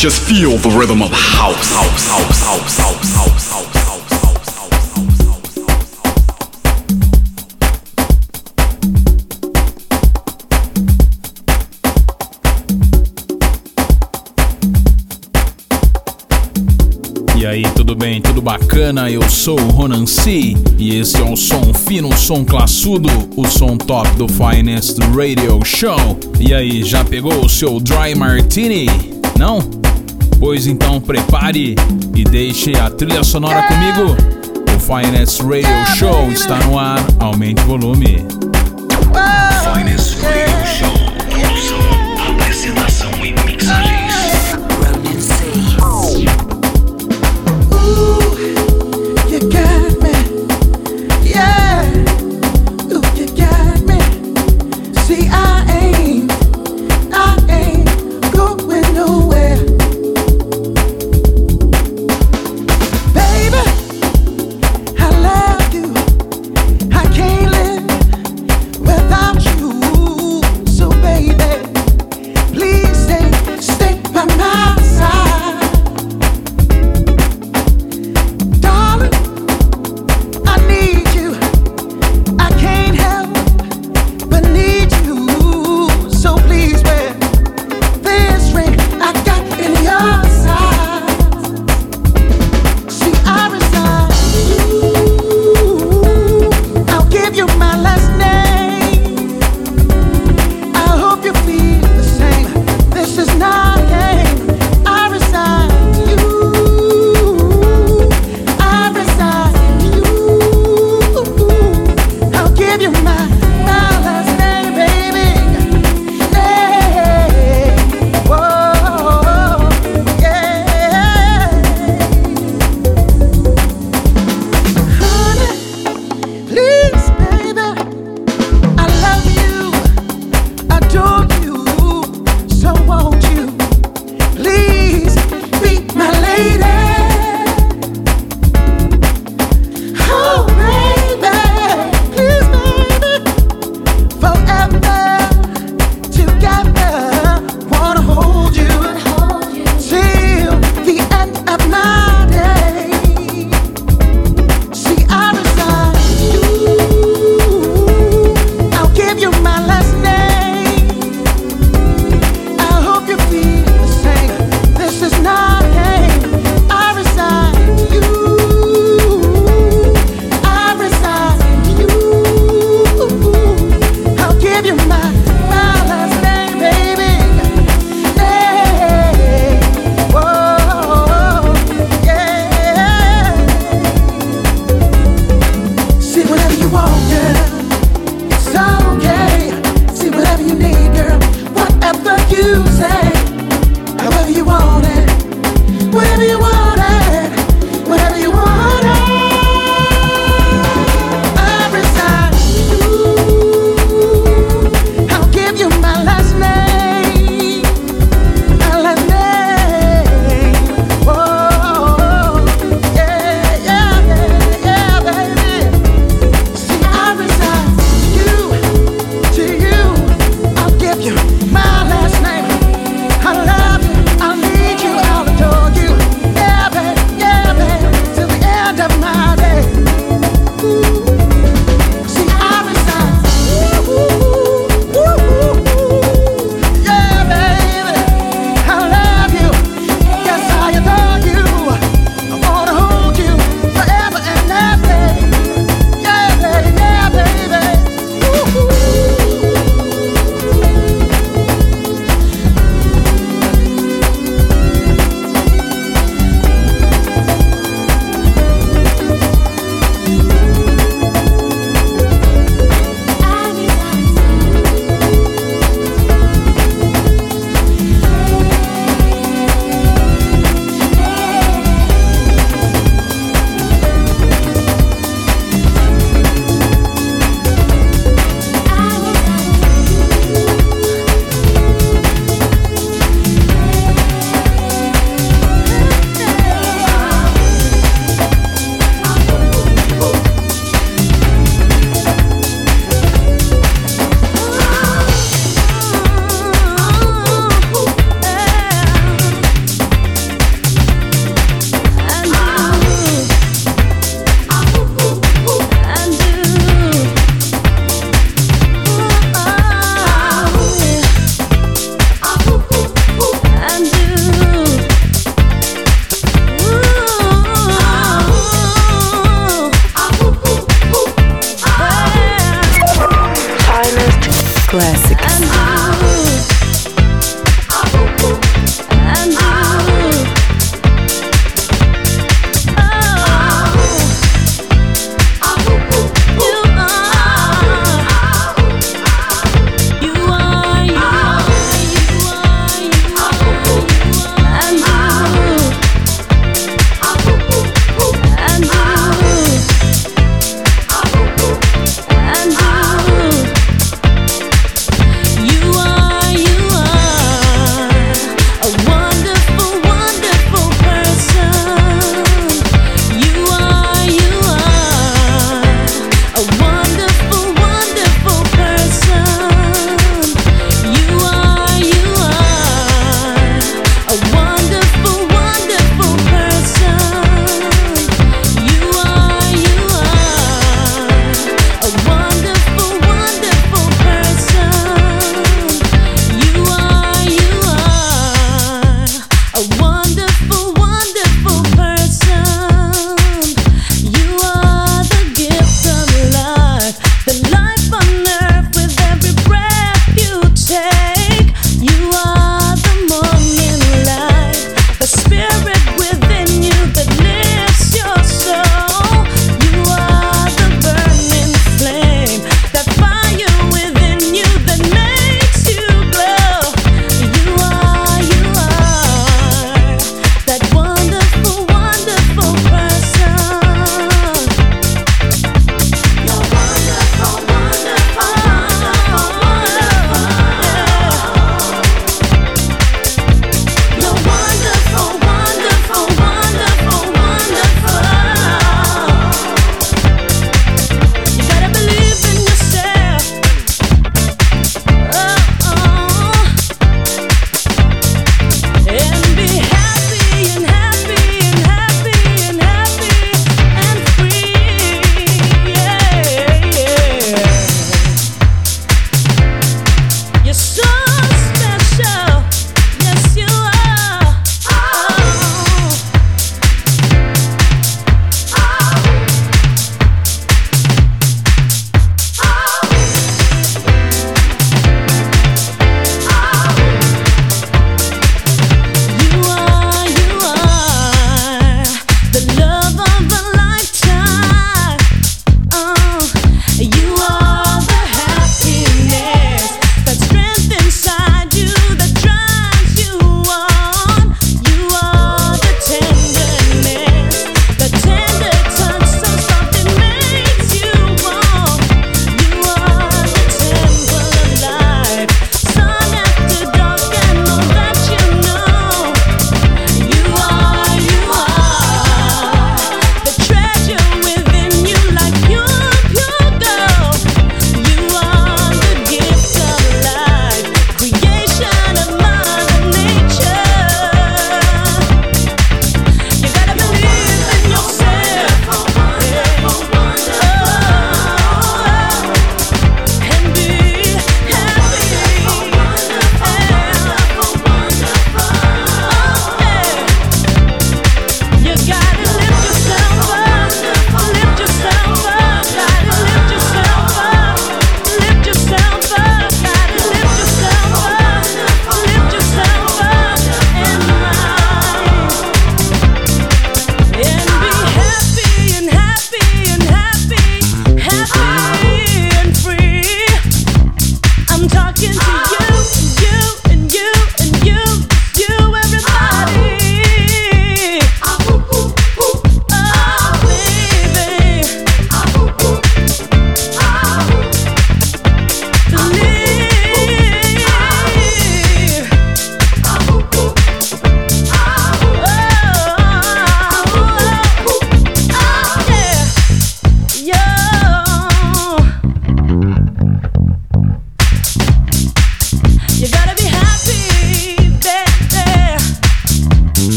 Just feel the rhythm of house, house, house, house, house, house, house. E aí, tudo bem? Tudo bacana? Eu sou o Ronan C e esse é um som fino, um som classudo, o som top do Finest Radio Show. E aí, já pegou o seu Dry Martini? Não? Pois então prepare e deixe a trilha sonora comigo. O Finest Radio Show está no ar, aumente o volume.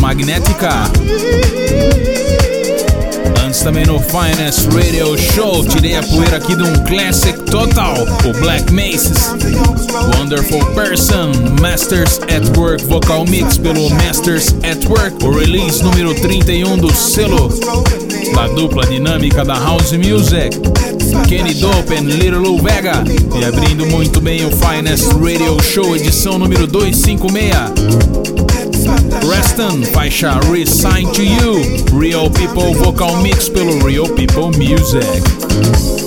Magnética. Antes também no Finest Radio Show, tirei a poeira aqui de um classic total, o Black Maces. Wonderful Person, Masters at Work Vocal Mix pelo Masters at Work, o release número 31 do selo da dupla dinâmica da House Music. Kenny Dope and Little Vega. E abrindo muito bem o Finest Radio Show, edição número 256. Reston, faixa Resign to You, Real People Vocal Mix pelo Real People Music.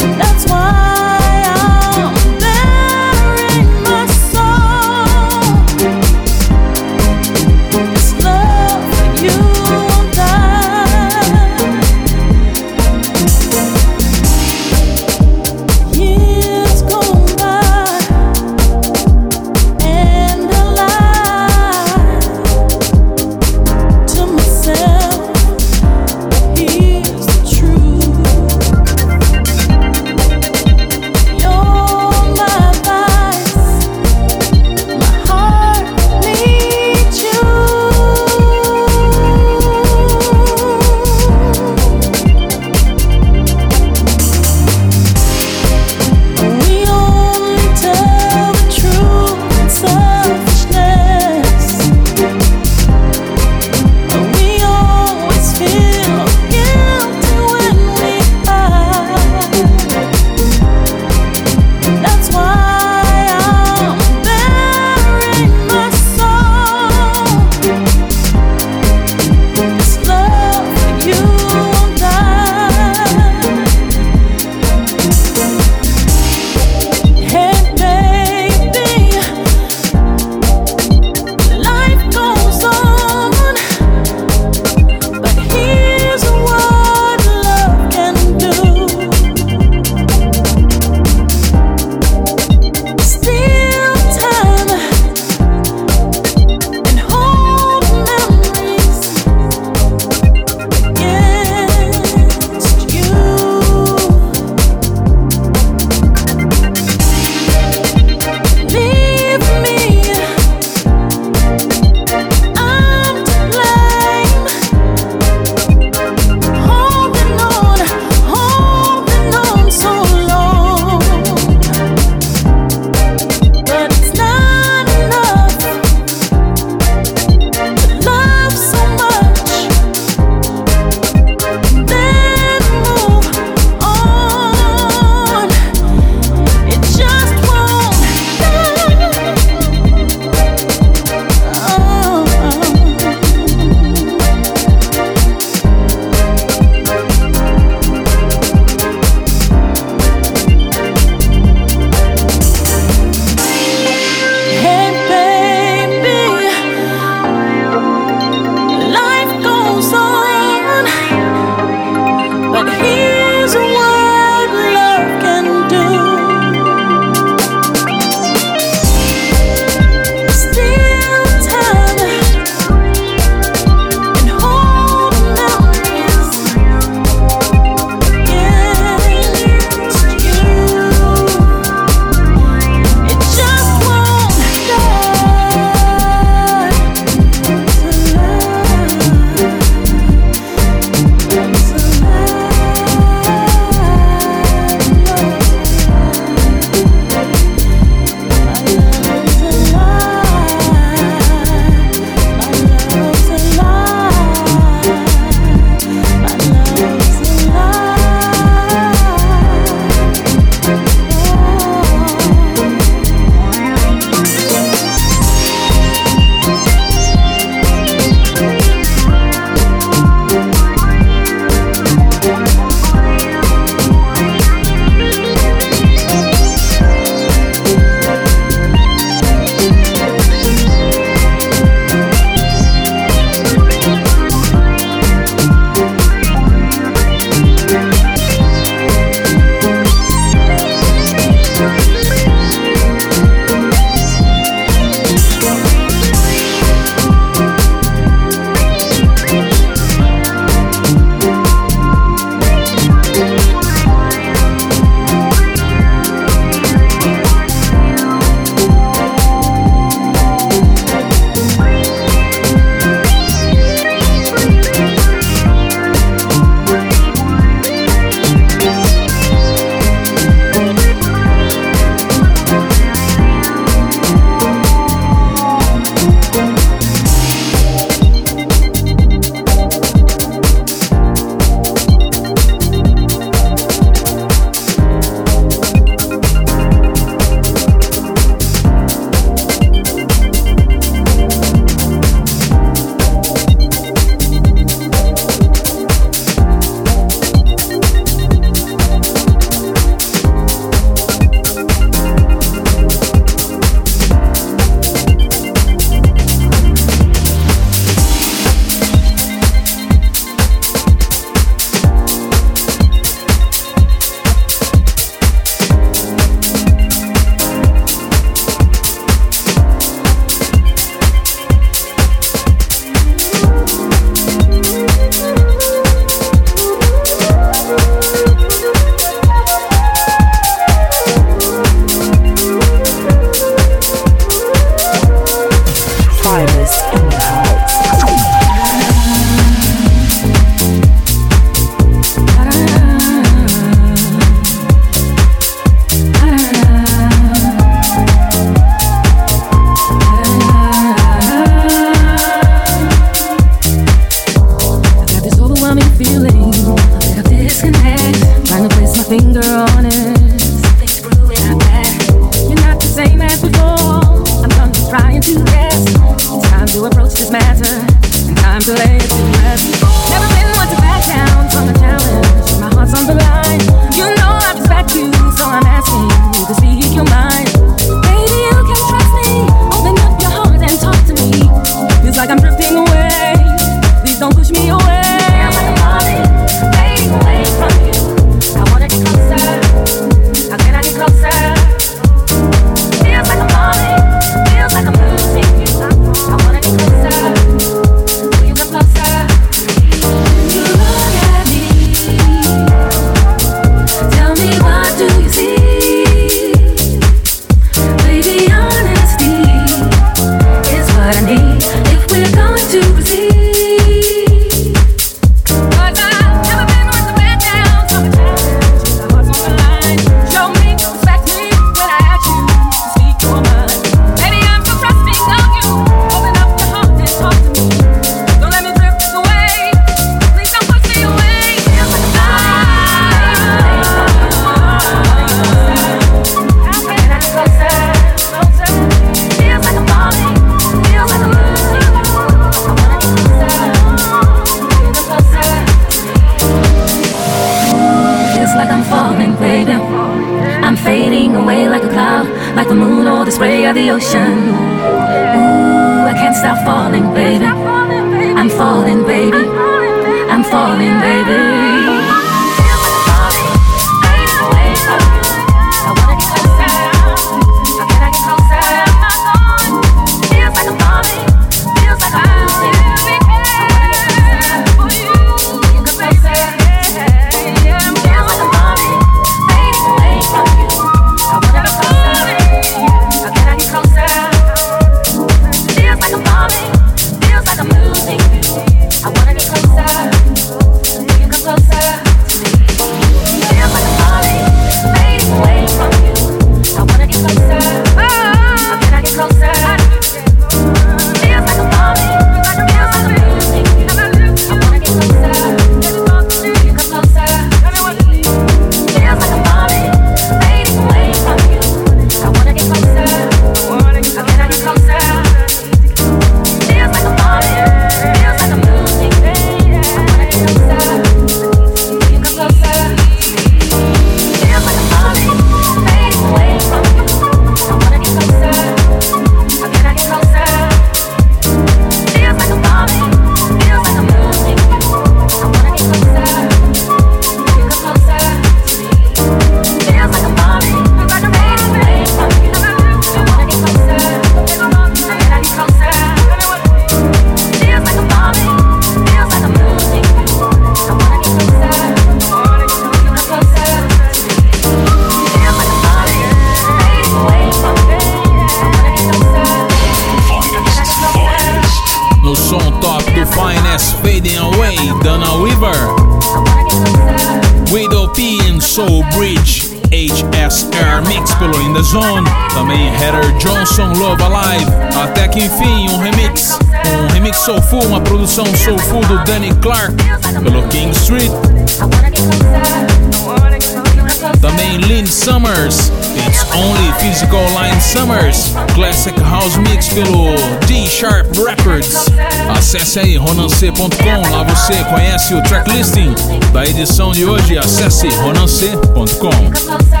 Acesse aí ronancê.com, lá você conhece o tracklisting da edição de hoje. Acesse ronancê.com.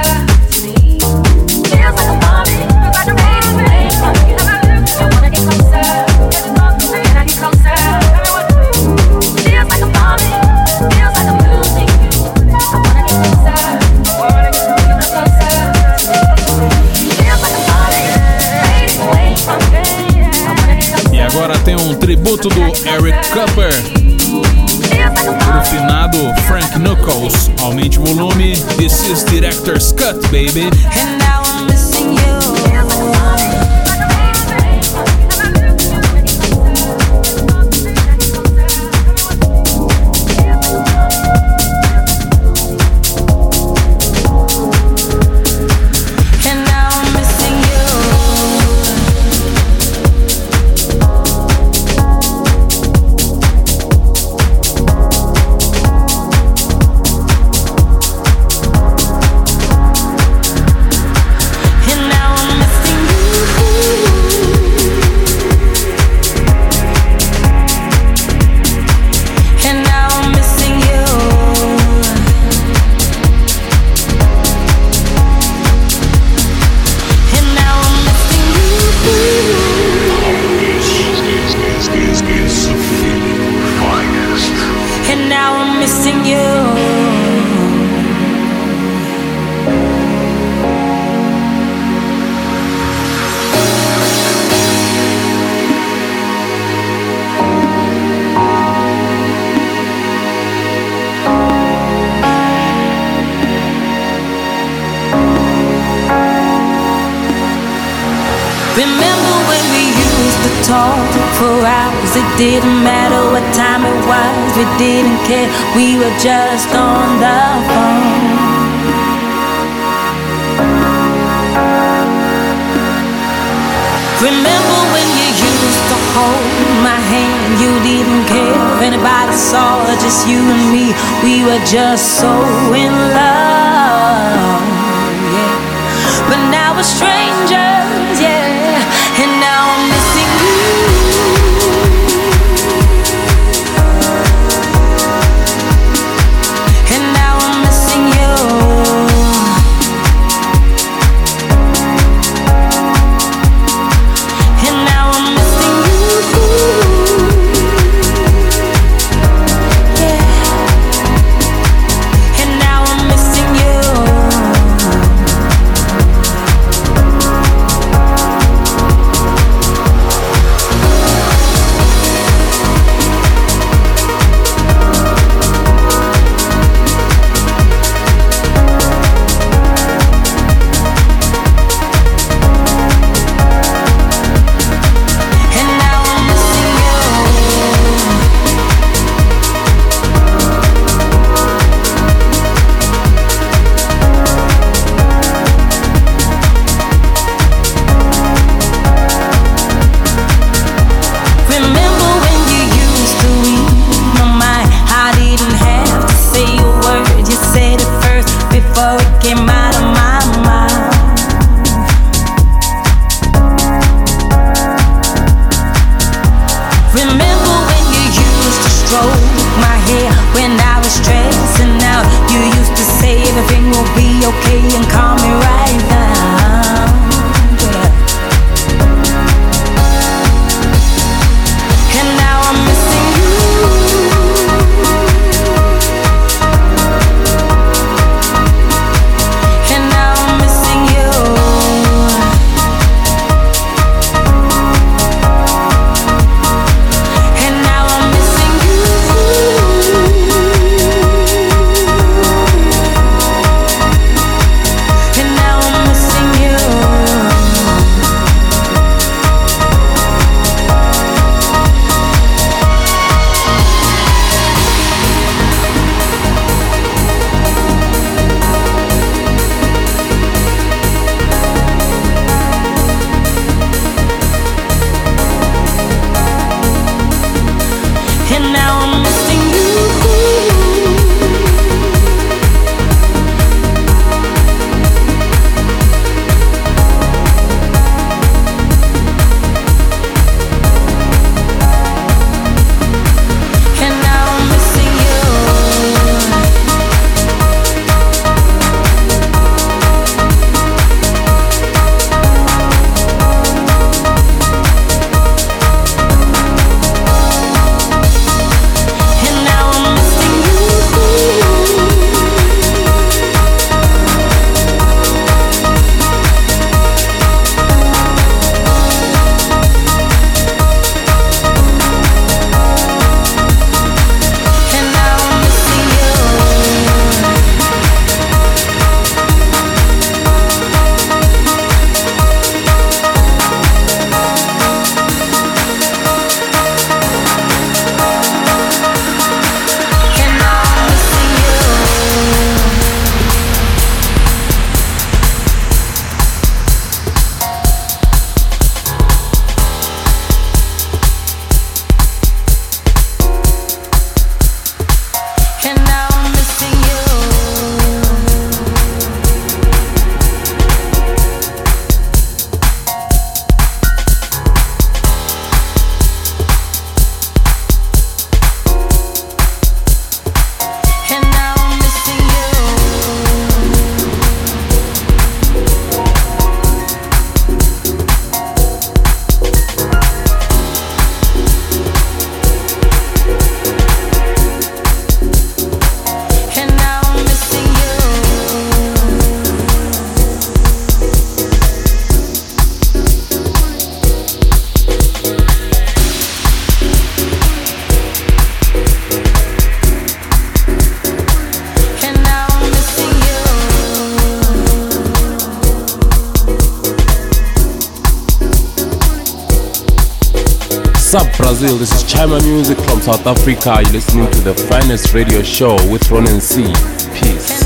baby. And Remember when you used to hold my hand? You didn't care if anybody saw, just you and me. We were just so in love, yeah. But now we're strangers. Brazil. This is Chima Music from South Africa. You're listening to the finest radio show with Ronan C. Peace.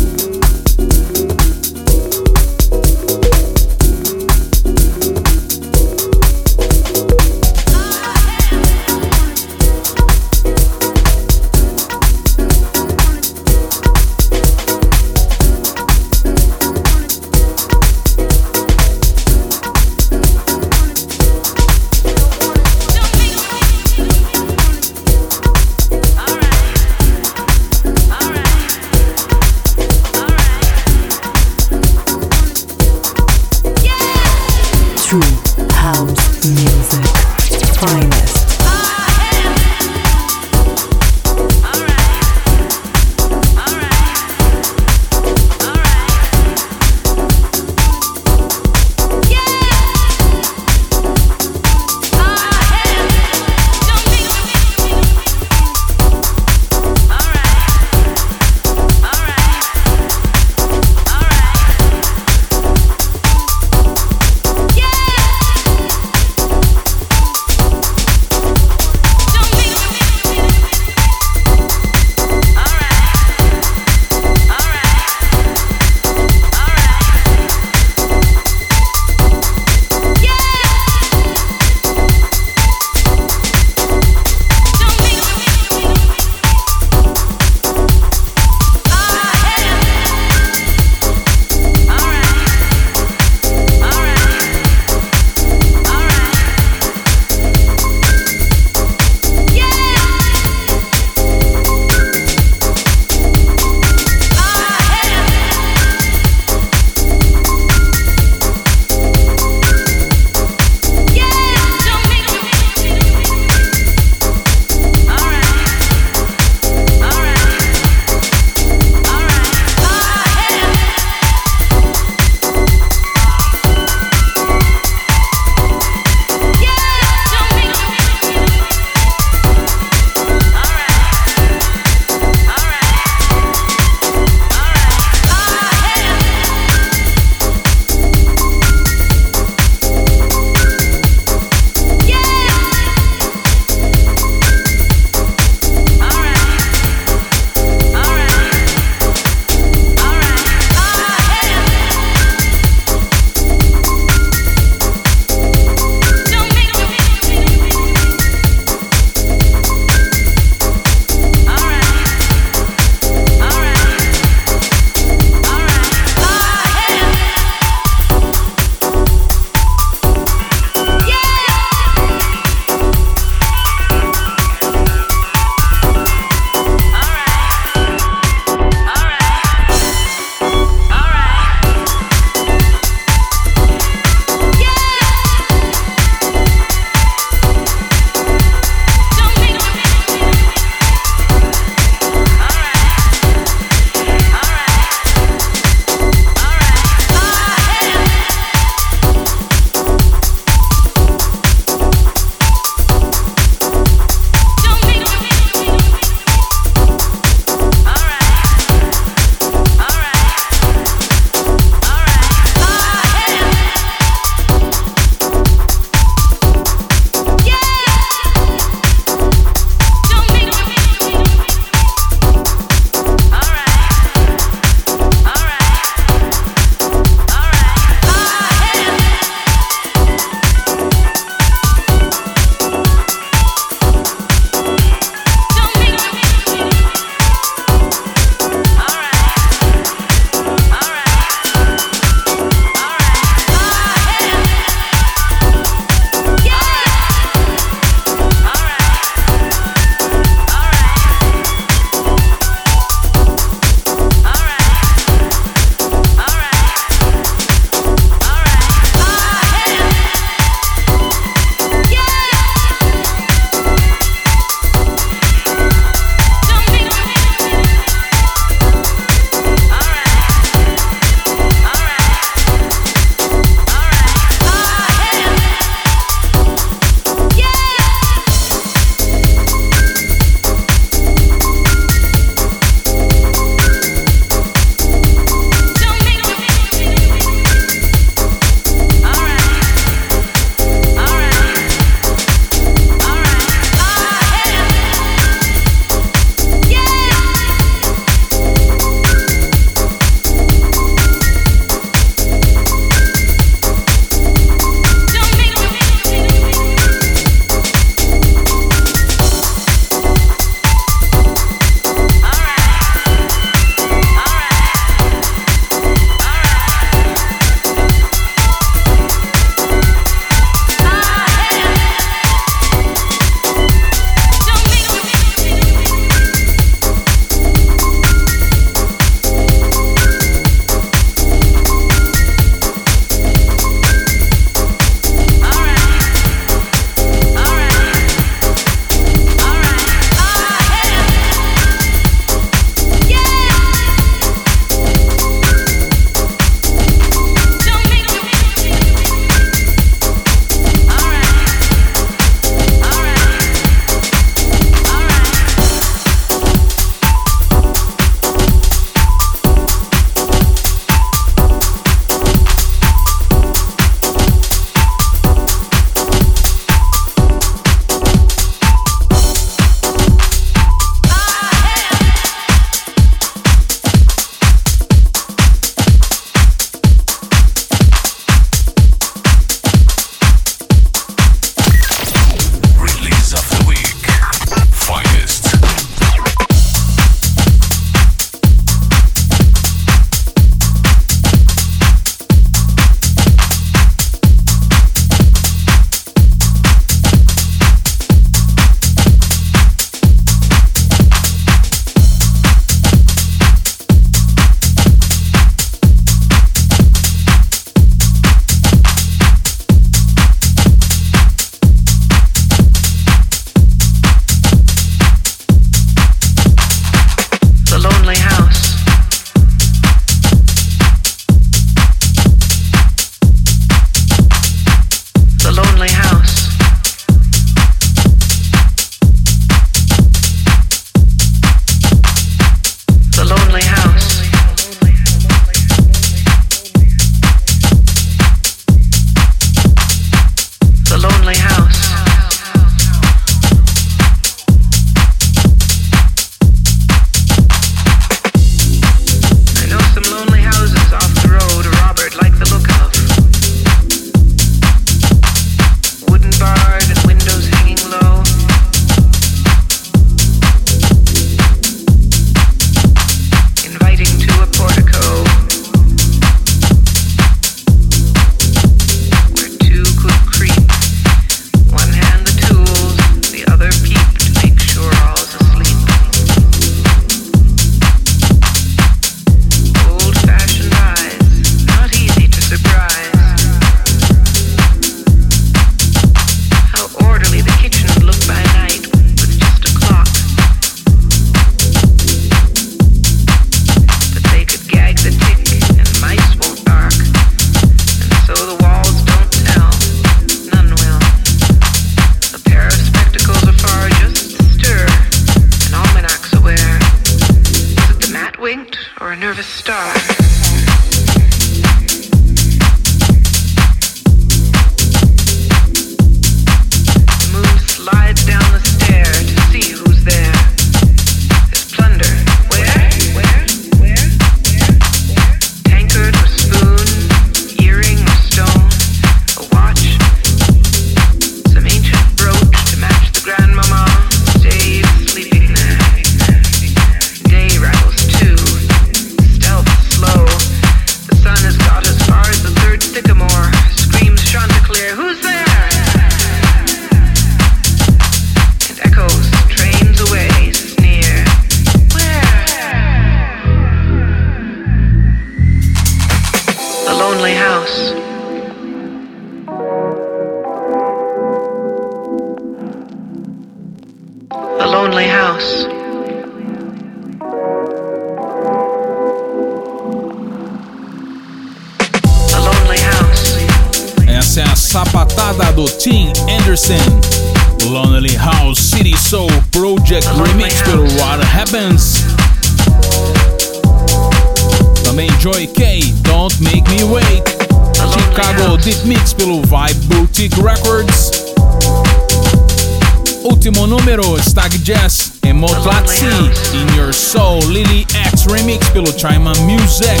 Chima Music.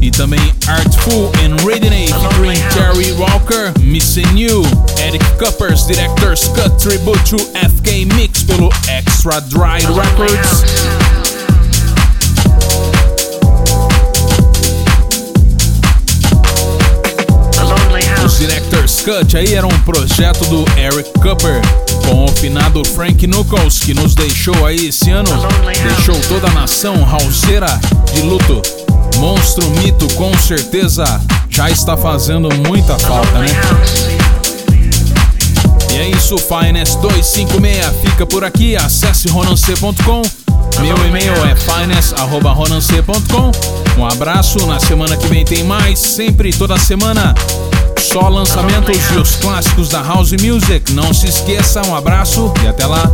E também Artful and Reading featuring Terry Walker, Missing You, Eric Cuppers, Director's Cut Tribute to FK Mix pelo Extra Dry Records. Director's Cut aí era um projeto do Eric Cupper com o finado Frank Knuckles, que nos deixou aí esse ano, deixou toda a nação houseira de luto. Monstro mito, com certeza já está fazendo muita falta, né? E é isso, Finest 256 fica por aqui. Acesse ronance.com. Meu e-mail é finance.ronance.com. Um abraço, na semana que vem tem mais, sempre toda semana só lançamentos e os clássicos da House Music. Não se esqueça, um abraço e até lá.